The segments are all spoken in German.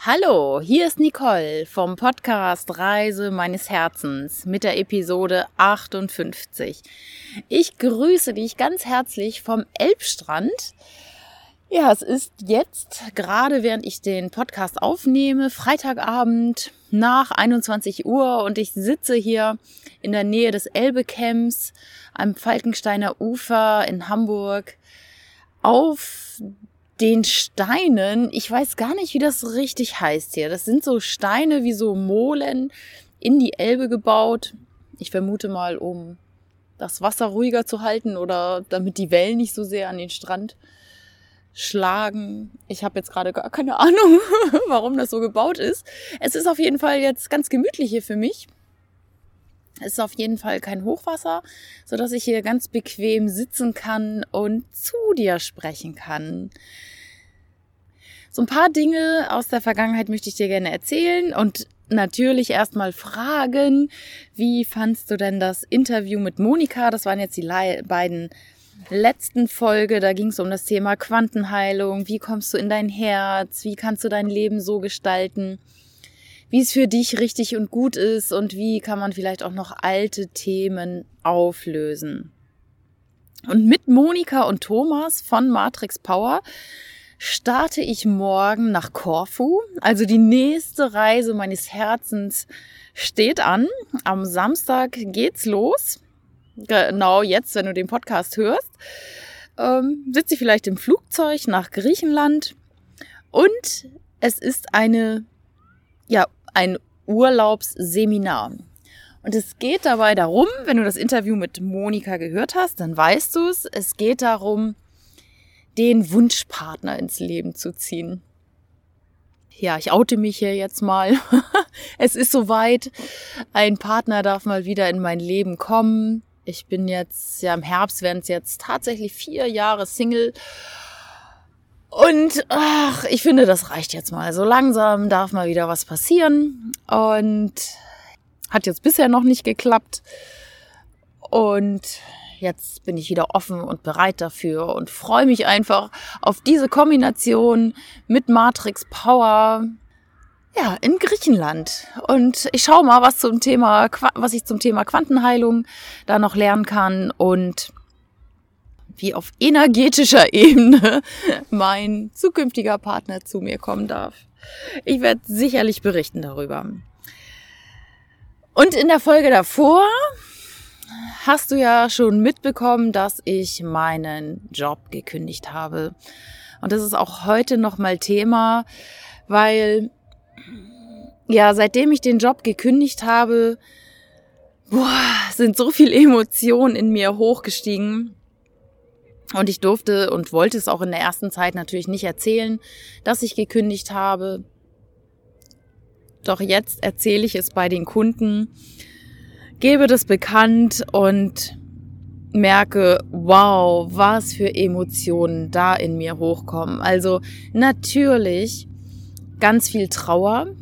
Hallo, hier ist Nicole vom Podcast Reise meines Herzens mit der Episode 58. Ich grüße dich ganz herzlich vom Elbstrand. Ja, es ist jetzt, gerade während ich den Podcast aufnehme, Freitagabend nach 21 Uhr und ich sitze hier in der Nähe des Elbecamps am Falkensteiner Ufer in Hamburg auf den Steinen, ich weiß gar nicht, wie das richtig heißt hier. Das sind so Steine wie so Molen in die Elbe gebaut. Ich vermute mal, um das Wasser ruhiger zu halten oder damit die Wellen nicht so sehr an den Strand schlagen. Ich habe jetzt gerade gar keine Ahnung, warum das so gebaut ist. Es ist auf jeden Fall jetzt ganz gemütlich hier für mich. Es ist auf jeden Fall kein Hochwasser, so dass ich hier ganz bequem sitzen kann und zu dir sprechen kann. So ein paar Dinge aus der Vergangenheit möchte ich dir gerne erzählen und natürlich erstmal fragen, wie fandst du denn das Interview mit Monika? Das waren jetzt die beiden letzten Folge, da ging es um das Thema Quantenheilung. Wie kommst du in dein Herz? Wie kannst du dein Leben so gestalten? Wie es für dich richtig und gut ist und wie kann man vielleicht auch noch alte Themen auflösen. Und mit Monika und Thomas von Matrix Power starte ich morgen nach Korfu. Also die nächste Reise meines Herzens steht an. Am Samstag geht's los. Genau jetzt, wenn du den Podcast hörst, ähm, sitze ich vielleicht im Flugzeug nach Griechenland. Und es ist eine ja, ein Urlaubsseminar. Und es geht dabei darum, wenn du das Interview mit Monika gehört hast, dann weißt du es, es geht darum, den Wunschpartner ins Leben zu ziehen. Ja, ich oute mich hier jetzt mal. es ist soweit. Ein Partner darf mal wieder in mein Leben kommen. Ich bin jetzt, ja, im Herbst werden es jetzt tatsächlich vier Jahre Single und ach, ich finde, das reicht jetzt mal. So langsam darf mal wieder was passieren. Und hat jetzt bisher noch nicht geklappt. Und jetzt bin ich wieder offen und bereit dafür und freue mich einfach auf diese Kombination mit Matrix Power. Ja, in Griechenland. Und ich schaue mal, was zum Thema, was ich zum Thema Quantenheilung da noch lernen kann und wie auf energetischer Ebene mein zukünftiger Partner zu mir kommen darf. Ich werde sicherlich berichten darüber. Und in der Folge davor hast du ja schon mitbekommen, dass ich meinen Job gekündigt habe. Und das ist auch heute nochmal Thema, weil ja, seitdem ich den Job gekündigt habe, boah, sind so viele Emotionen in mir hochgestiegen. Und ich durfte und wollte es auch in der ersten Zeit natürlich nicht erzählen, dass ich gekündigt habe. Doch jetzt erzähle ich es bei den Kunden, gebe das bekannt und merke, wow, was für Emotionen da in mir hochkommen. Also natürlich ganz viel Trauer,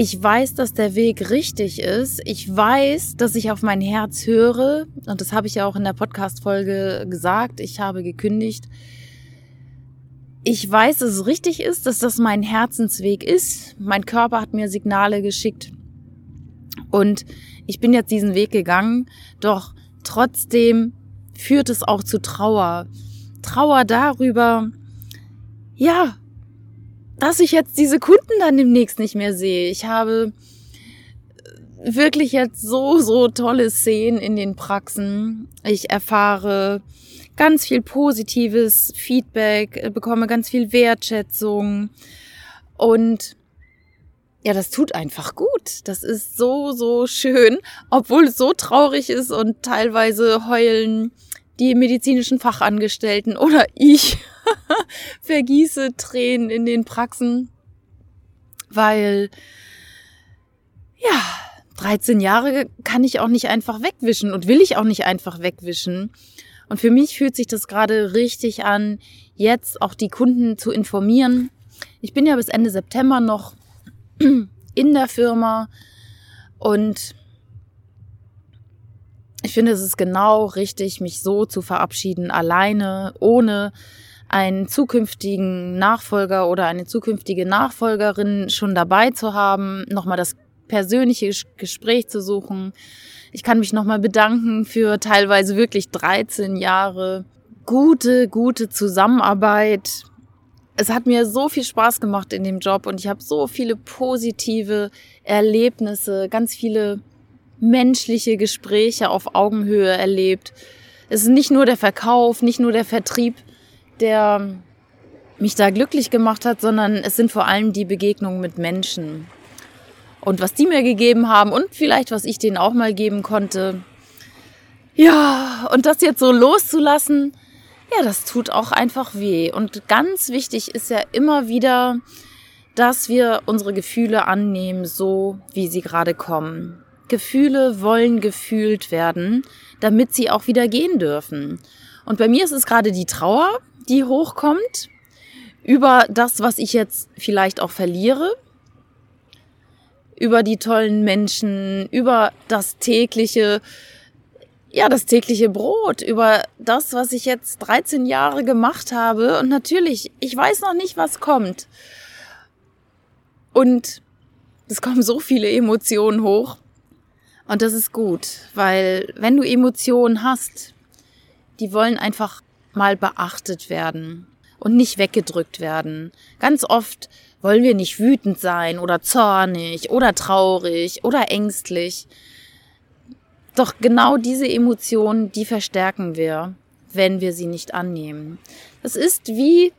ich weiß, dass der Weg richtig ist. Ich weiß, dass ich auf mein Herz höre. Und das habe ich ja auch in der Podcast-Folge gesagt. Ich habe gekündigt. Ich weiß, dass es richtig ist, dass das mein Herzensweg ist. Mein Körper hat mir Signale geschickt. Und ich bin jetzt diesen Weg gegangen. Doch trotzdem führt es auch zu Trauer. Trauer darüber, ja, dass ich jetzt diese Kunden dann demnächst nicht mehr sehe. Ich habe wirklich jetzt so, so tolle Szenen in den Praxen. Ich erfahre ganz viel positives Feedback, bekomme ganz viel Wertschätzung und ja, das tut einfach gut. Das ist so, so schön, obwohl es so traurig ist und teilweise heulen die medizinischen Fachangestellten oder ich vergieße Tränen in den Praxen, weil ja, 13 Jahre kann ich auch nicht einfach wegwischen und will ich auch nicht einfach wegwischen. Und für mich fühlt sich das gerade richtig an, jetzt auch die Kunden zu informieren. Ich bin ja bis Ende September noch in der Firma und ich finde, es ist genau richtig, mich so zu verabschieden, alleine, ohne einen zukünftigen Nachfolger oder eine zukünftige Nachfolgerin schon dabei zu haben, nochmal das persönliche Gespräch zu suchen. Ich kann mich nochmal bedanken für teilweise wirklich 13 Jahre gute, gute Zusammenarbeit. Es hat mir so viel Spaß gemacht in dem Job und ich habe so viele positive Erlebnisse, ganz viele menschliche Gespräche auf Augenhöhe erlebt. Es ist nicht nur der Verkauf, nicht nur der Vertrieb, der mich da glücklich gemacht hat, sondern es sind vor allem die Begegnungen mit Menschen. Und was die mir gegeben haben und vielleicht was ich denen auch mal geben konnte. Ja, und das jetzt so loszulassen, ja, das tut auch einfach weh. Und ganz wichtig ist ja immer wieder, dass wir unsere Gefühle annehmen, so wie sie gerade kommen. Gefühle wollen gefühlt werden, damit sie auch wieder gehen dürfen. Und bei mir ist es gerade die Trauer, die hochkommt über das, was ich jetzt vielleicht auch verliere, über die tollen Menschen, über das tägliche, ja, das tägliche Brot, über das, was ich jetzt 13 Jahre gemacht habe. Und natürlich, ich weiß noch nicht, was kommt. Und es kommen so viele Emotionen hoch. Und das ist gut, weil wenn du Emotionen hast, die wollen einfach mal beachtet werden und nicht weggedrückt werden. Ganz oft wollen wir nicht wütend sein oder zornig oder traurig oder ängstlich. Doch genau diese Emotionen, die verstärken wir, wenn wir sie nicht annehmen. Das ist wie,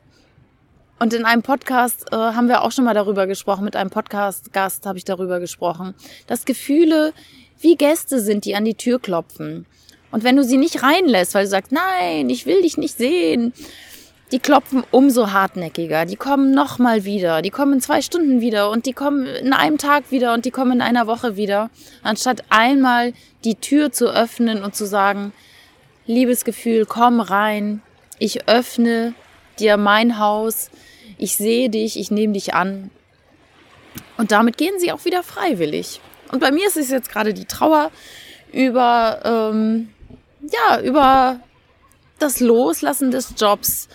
und in einem Podcast äh, haben wir auch schon mal darüber gesprochen, mit einem Podcast-Gast habe ich darüber gesprochen, dass Gefühle wie Gäste sind, die an die Tür klopfen. Und wenn du sie nicht reinlässt, weil du sagst, nein, ich will dich nicht sehen, die klopfen umso hartnäckiger. Die kommen nochmal wieder. Die kommen in zwei Stunden wieder und die kommen in einem Tag wieder und die kommen in einer Woche wieder. Anstatt einmal die Tür zu öffnen und zu sagen, liebes Gefühl, komm rein. Ich öffne dir mein Haus. Ich sehe dich, ich nehme dich an. Und damit gehen sie auch wieder freiwillig. Und bei mir ist es jetzt gerade die Trauer über, ähm, ja, über das Loslassen des Jobs.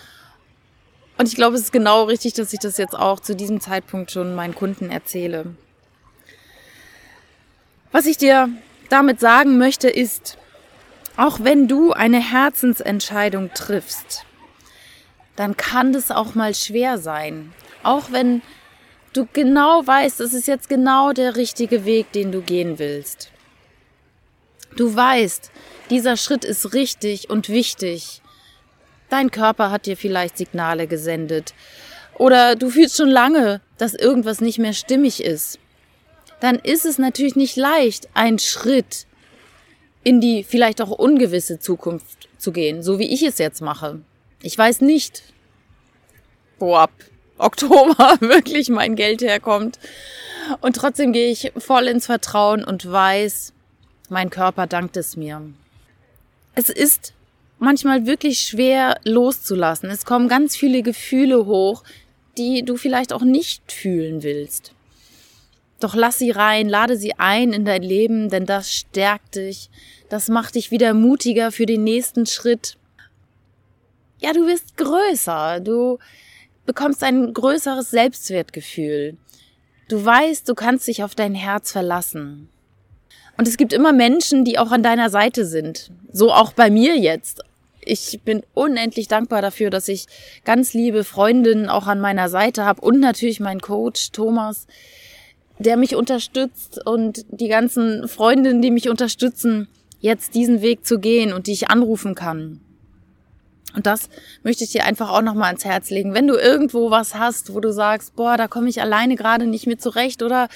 Und ich glaube, es ist genau richtig, dass ich das jetzt auch zu diesem Zeitpunkt schon meinen Kunden erzähle. Was ich dir damit sagen möchte, ist, auch wenn du eine Herzensentscheidung triffst, dann kann das auch mal schwer sein. Auch wenn du genau weißt, es ist jetzt genau der richtige Weg, den du gehen willst. Du weißt, dieser Schritt ist richtig und wichtig. Dein Körper hat dir vielleicht Signale gesendet. Oder du fühlst schon lange, dass irgendwas nicht mehr stimmig ist. Dann ist es natürlich nicht leicht, einen Schritt in die vielleicht auch ungewisse Zukunft zu gehen, so wie ich es jetzt mache. Ich weiß nicht, wo ab Oktober wirklich mein Geld herkommt. Und trotzdem gehe ich voll ins Vertrauen und weiß, mein Körper dankt es mir. Es ist manchmal wirklich schwer loszulassen. Es kommen ganz viele Gefühle hoch, die du vielleicht auch nicht fühlen willst. Doch lass sie rein, lade sie ein in dein Leben, denn das stärkt dich, das macht dich wieder mutiger für den nächsten Schritt. Ja, du wirst größer, du bekommst ein größeres Selbstwertgefühl. Du weißt, du kannst dich auf dein Herz verlassen. Und es gibt immer Menschen, die auch an deiner Seite sind. So auch bei mir jetzt. Ich bin unendlich dankbar dafür, dass ich ganz liebe Freundinnen auch an meiner Seite habe und natürlich meinen Coach Thomas, der mich unterstützt und die ganzen Freundinnen, die mich unterstützen, jetzt diesen Weg zu gehen und die ich anrufen kann. Und das möchte ich dir einfach auch nochmal ans Herz legen. Wenn du irgendwo was hast, wo du sagst, boah, da komme ich alleine gerade nicht mit zurecht oder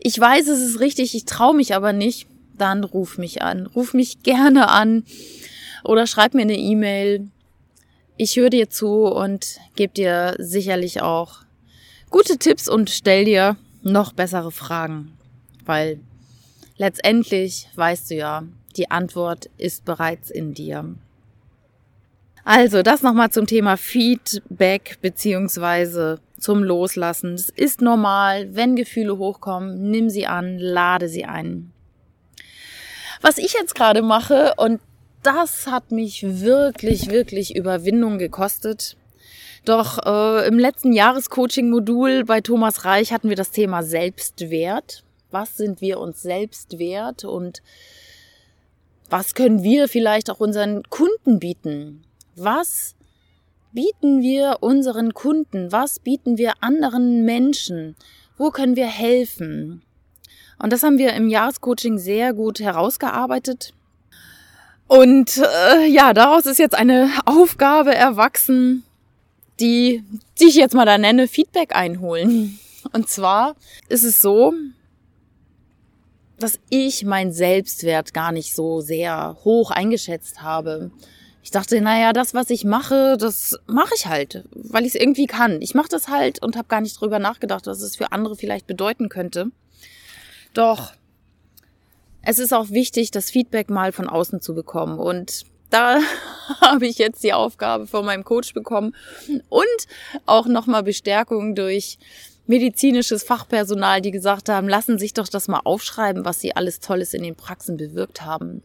ich weiß, es ist richtig, ich traue mich aber nicht, dann ruf mich an. Ruf mich gerne an oder schreib mir eine E-Mail. Ich höre dir zu und gebe dir sicherlich auch gute Tipps und stell dir noch bessere Fragen, weil letztendlich weißt du ja, die Antwort ist bereits in dir. Also, das nochmal zum Thema Feedback beziehungsweise zum Loslassen. Es ist normal, wenn Gefühle hochkommen, nimm sie an, lade sie ein. Was ich jetzt gerade mache, und das hat mich wirklich, wirklich Überwindung gekostet, Doch äh, im letzten Jahrescoaching-Modul bei Thomas Reich hatten wir das Thema Selbstwert. Was sind wir uns selbst wert und was können wir vielleicht auch unseren Kunden bieten? Was bieten wir unseren Kunden? Was bieten wir anderen Menschen? Wo können wir helfen? Und das haben wir im Jahrescoaching sehr gut herausgearbeitet. Und äh, ja, daraus ist jetzt eine Aufgabe erwachsen, die, die ich jetzt mal da nenne, Feedback einholen. Und zwar ist es so, dass ich mein Selbstwert gar nicht so sehr hoch eingeschätzt habe. Ich dachte, naja, das, was ich mache, das mache ich halt, weil ich es irgendwie kann. Ich mache das halt und habe gar nicht drüber nachgedacht, was es für andere vielleicht bedeuten könnte. Doch es ist auch wichtig, das Feedback mal von außen zu bekommen. Und da habe ich jetzt die Aufgabe von meinem Coach bekommen und auch nochmal Bestärkung durch medizinisches Fachpersonal, die gesagt haben, lassen sich doch das mal aufschreiben, was sie alles Tolles in den Praxen bewirkt haben.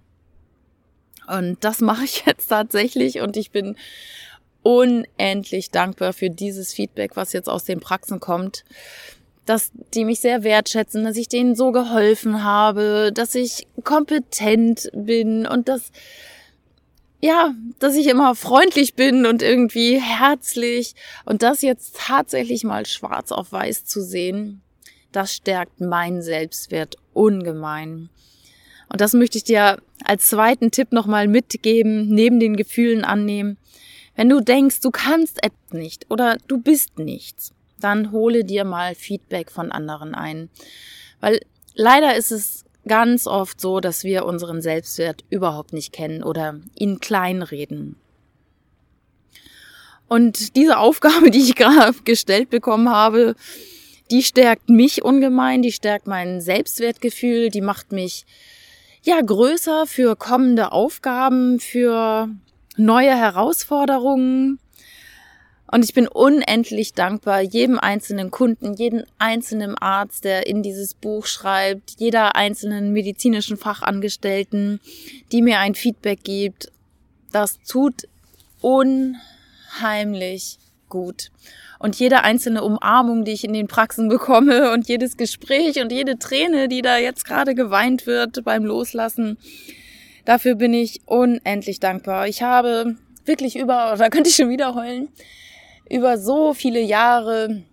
Und das mache ich jetzt tatsächlich und ich bin unendlich dankbar für dieses Feedback, was jetzt aus den Praxen kommt dass die mich sehr wertschätzen, dass ich denen so geholfen habe, dass ich kompetent bin und dass, ja, dass ich immer freundlich bin und irgendwie herzlich und das jetzt tatsächlich mal schwarz auf weiß zu sehen, das stärkt meinen Selbstwert ungemein. Und das möchte ich dir als zweiten Tipp nochmal mitgeben, neben den Gefühlen annehmen. Wenn du denkst, du kannst etwas nicht oder du bist nichts, dann hole dir mal Feedback von anderen ein. Weil leider ist es ganz oft so, dass wir unseren Selbstwert überhaupt nicht kennen oder ihn kleinreden. Und diese Aufgabe, die ich gerade gestellt bekommen habe, die stärkt mich ungemein, die stärkt mein Selbstwertgefühl, die macht mich ja größer für kommende Aufgaben, für neue Herausforderungen. Und ich bin unendlich dankbar jedem einzelnen Kunden, jedem einzelnen Arzt, der in dieses Buch schreibt, jeder einzelnen medizinischen Fachangestellten, die mir ein Feedback gibt. Das tut unheimlich gut. Und jede einzelne Umarmung, die ich in den Praxen bekomme und jedes Gespräch und jede Träne, die da jetzt gerade geweint wird beim Loslassen, dafür bin ich unendlich dankbar. Ich habe wirklich über, oder könnte ich schon wieder heulen, über so viele Jahre.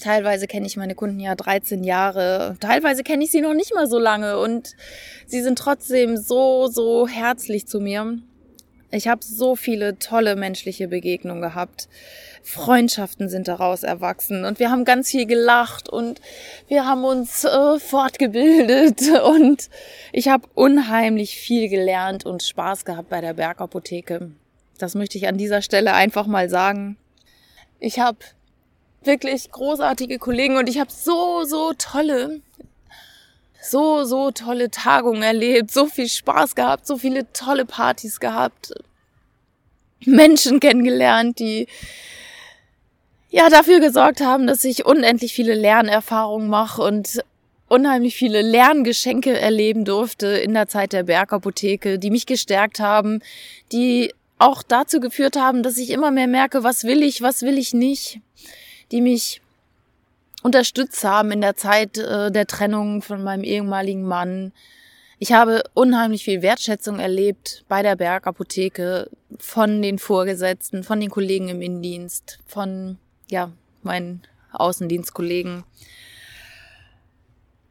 Teilweise kenne ich meine Kunden ja 13 Jahre, teilweise kenne ich sie noch nicht mal so lange und sie sind trotzdem so, so herzlich zu mir. Ich habe so viele tolle menschliche Begegnungen gehabt. Freundschaften sind daraus erwachsen und wir haben ganz viel gelacht und wir haben uns äh, fortgebildet und ich habe unheimlich viel gelernt und Spaß gehabt bei der Bergapotheke. Das möchte ich an dieser Stelle einfach mal sagen. Ich habe wirklich großartige Kollegen und ich habe so, so tolle, so, so tolle Tagungen erlebt, so viel Spaß gehabt, so viele tolle Partys gehabt, Menschen kennengelernt, die ja dafür gesorgt haben, dass ich unendlich viele Lernerfahrungen mache und unheimlich viele Lerngeschenke erleben durfte in der Zeit der Bergapotheke, die mich gestärkt haben, die auch dazu geführt haben, dass ich immer mehr merke, was will ich, was will ich nicht, die mich unterstützt haben in der Zeit äh, der Trennung von meinem ehemaligen Mann. Ich habe unheimlich viel Wertschätzung erlebt bei der Bergapotheke von den Vorgesetzten, von den Kollegen im Innendienst, von ja, meinen Außendienstkollegen.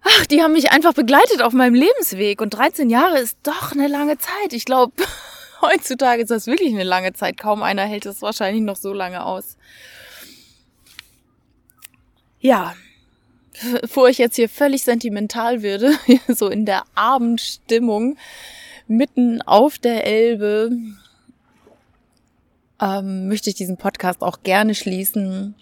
Ach, die haben mich einfach begleitet auf meinem Lebensweg und 13 Jahre ist doch eine lange Zeit. Ich glaube, heutzutage ist das wirklich eine lange Zeit. Kaum einer hält es wahrscheinlich noch so lange aus. Ja, bevor ich jetzt hier völlig sentimental würde, so in der Abendstimmung, mitten auf der Elbe, ähm, möchte ich diesen Podcast auch gerne schließen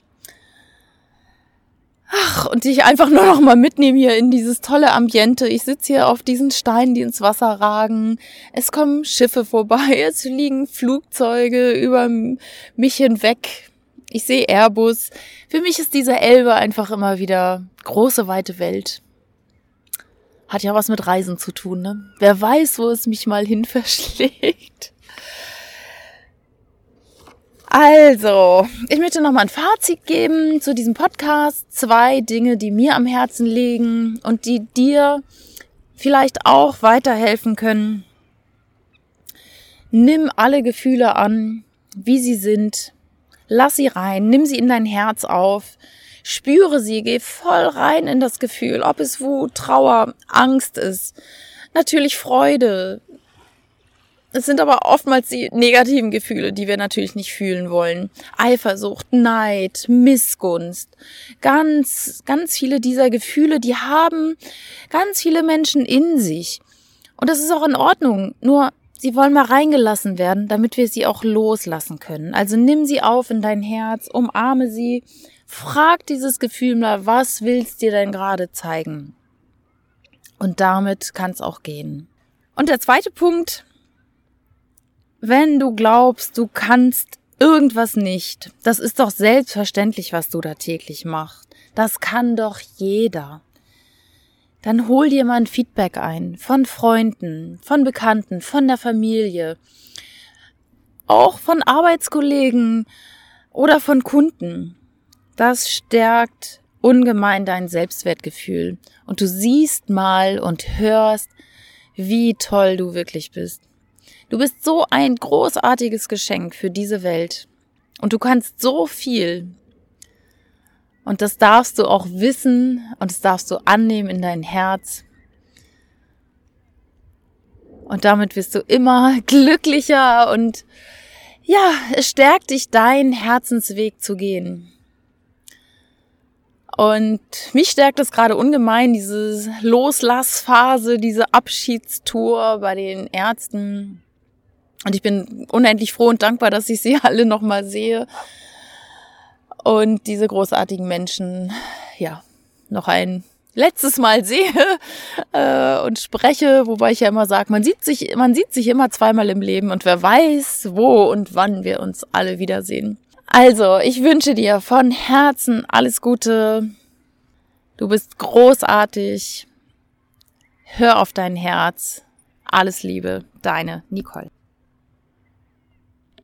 Ach, und dich einfach nur noch mal mitnehmen hier in dieses tolle Ambiente. Ich sitze hier auf diesen Steinen, die ins Wasser ragen. Es kommen Schiffe vorbei, es fliegen Flugzeuge über mich hinweg. Ich sehe Airbus. Für mich ist diese Elbe einfach immer wieder große, weite Welt. Hat ja was mit Reisen zu tun, ne? Wer weiß, wo es mich mal hin verschlägt. Also, ich möchte noch mal ein Fazit geben zu diesem Podcast. Zwei Dinge, die mir am Herzen liegen und die dir vielleicht auch weiterhelfen können. Nimm alle Gefühle an, wie sie sind. Lass sie rein, nimm sie in dein Herz auf. Spüre sie, geh voll rein in das Gefühl, ob es Wut, Trauer, Angst ist. Natürlich Freude, es sind aber oftmals die negativen Gefühle, die wir natürlich nicht fühlen wollen. Eifersucht, Neid, Missgunst. Ganz, ganz viele dieser Gefühle, die haben ganz viele Menschen in sich. Und das ist auch in Ordnung. Nur sie wollen mal reingelassen werden, damit wir sie auch loslassen können. Also nimm sie auf in dein Herz, umarme sie, frag dieses Gefühl mal, was willst dir denn gerade zeigen? Und damit kann es auch gehen. Und der zweite Punkt, wenn du glaubst, du kannst irgendwas nicht, das ist doch selbstverständlich, was du da täglich machst. Das kann doch jeder. Dann hol dir mal ein Feedback ein von Freunden, von Bekannten, von der Familie, auch von Arbeitskollegen oder von Kunden. Das stärkt ungemein dein Selbstwertgefühl und du siehst mal und hörst, wie toll du wirklich bist. Du bist so ein großartiges Geschenk für diese Welt. Und du kannst so viel. Und das darfst du auch wissen und das darfst du annehmen in dein Herz. Und damit wirst du immer glücklicher und ja, es stärkt dich, deinen Herzensweg zu gehen. Und mich stärkt es gerade ungemein, diese Loslassphase, diese Abschiedstour bei den Ärzten. Und ich bin unendlich froh und dankbar, dass ich sie alle nochmal sehe. Und diese großartigen Menschen, ja, noch ein letztes Mal sehe äh, und spreche, wobei ich ja immer sage, man sieht sich, man sieht sich immer zweimal im Leben und wer weiß, wo und wann wir uns alle wiedersehen. Also, ich wünsche dir von Herzen alles Gute. Du bist großartig. Hör auf dein Herz. Alles Liebe, deine Nicole.